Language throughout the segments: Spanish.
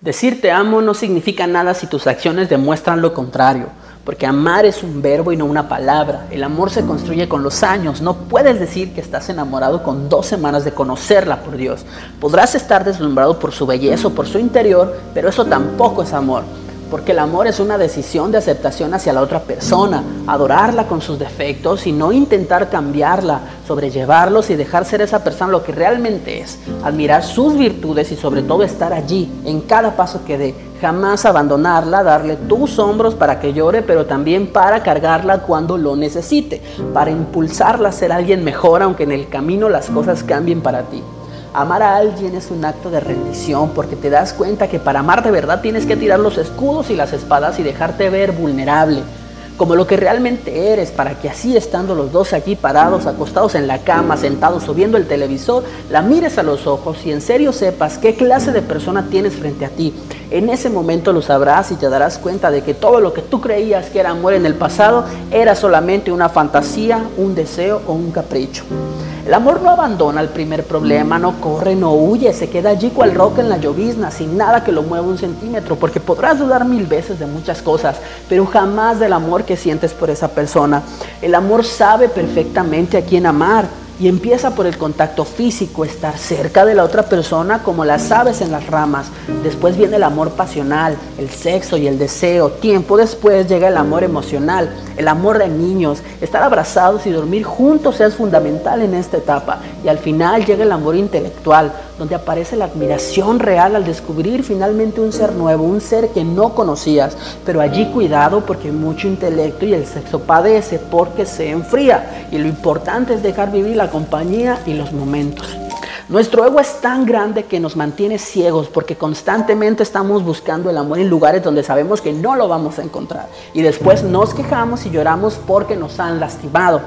Decir te amo no significa nada si tus acciones demuestran lo contrario, porque amar es un verbo y no una palabra. El amor se construye con los años. No puedes decir que estás enamorado con dos semanas de conocerla por Dios. Podrás estar deslumbrado por su belleza o por su interior, pero eso tampoco es amor. Porque el amor es una decisión de aceptación hacia la otra persona, adorarla con sus defectos y no intentar cambiarla, sobrellevarlos y dejar ser esa persona lo que realmente es, admirar sus virtudes y sobre todo estar allí en cada paso que dé, jamás abandonarla, darle tus hombros para que llore, pero también para cargarla cuando lo necesite, para impulsarla a ser alguien mejor aunque en el camino las cosas cambien para ti. Amar a alguien es un acto de rendición porque te das cuenta que para amar de verdad tienes que tirar los escudos y las espadas y dejarte ver vulnerable, como lo que realmente eres, para que así estando los dos aquí parados, acostados en la cama, sentados o viendo el televisor, la mires a los ojos y en serio sepas qué clase de persona tienes frente a ti. En ese momento lo sabrás y te darás cuenta de que todo lo que tú creías que era amor en el pasado era solamente una fantasía, un deseo o un capricho. El amor no abandona el primer problema, no corre, no huye, se queda allí cual roca en la llovizna, sin nada que lo mueva un centímetro, porque podrás dudar mil veces de muchas cosas, pero jamás del amor que sientes por esa persona. El amor sabe perfectamente a quién amar y empieza por el contacto físico, estar cerca de la otra persona como las aves en las ramas. Después viene el amor pasional, el sexo y el deseo. Tiempo después llega el amor emocional, el amor de niños. Estar abrazados y dormir juntos es fundamental en esta etapa. Y al final llega el amor intelectual, donde aparece la admiración real al descubrir finalmente un ser nuevo, un ser que no conocías. Pero allí cuidado porque mucho intelecto y el sexo padece porque se enfría. Y lo importante es dejar vivir la compañía y los momentos. Nuestro ego es tan grande que nos mantiene ciegos porque constantemente estamos buscando el amor en lugares donde sabemos que no lo vamos a encontrar. Y después nos quejamos y lloramos porque nos han lastimado.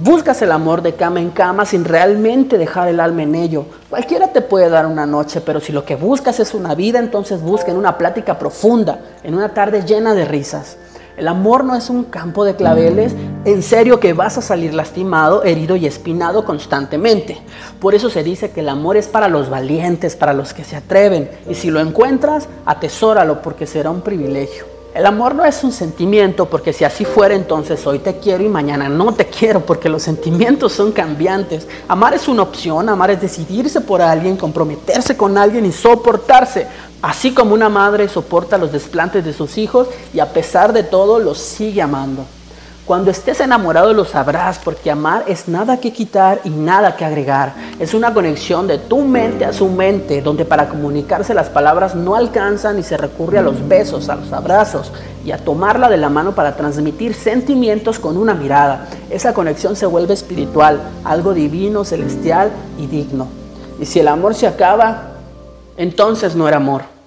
Buscas el amor de cama en cama sin realmente dejar el alma en ello. Cualquiera te puede dar una noche, pero si lo que buscas es una vida, entonces busca en una plática profunda, en una tarde llena de risas. El amor no es un campo de claveles, en serio que vas a salir lastimado, herido y espinado constantemente. Por eso se dice que el amor es para los valientes, para los que se atreven. Y si lo encuentras, atesóralo porque será un privilegio. El amor no es un sentimiento, porque si así fuera, entonces hoy te quiero y mañana no te quiero, porque los sentimientos son cambiantes. Amar es una opción, amar es decidirse por alguien, comprometerse con alguien y soportarse. Así como una madre soporta los desplantes de sus hijos y a pesar de todo los sigue amando. Cuando estés enamorado lo sabrás, porque amar es nada que quitar y nada que agregar. Es una conexión de tu mente a su mente, donde para comunicarse las palabras no alcanzan y se recurre a los besos, a los abrazos y a tomarla de la mano para transmitir sentimientos con una mirada. Esa conexión se vuelve espiritual, algo divino, celestial y digno. Y si el amor se acaba, entonces no era amor.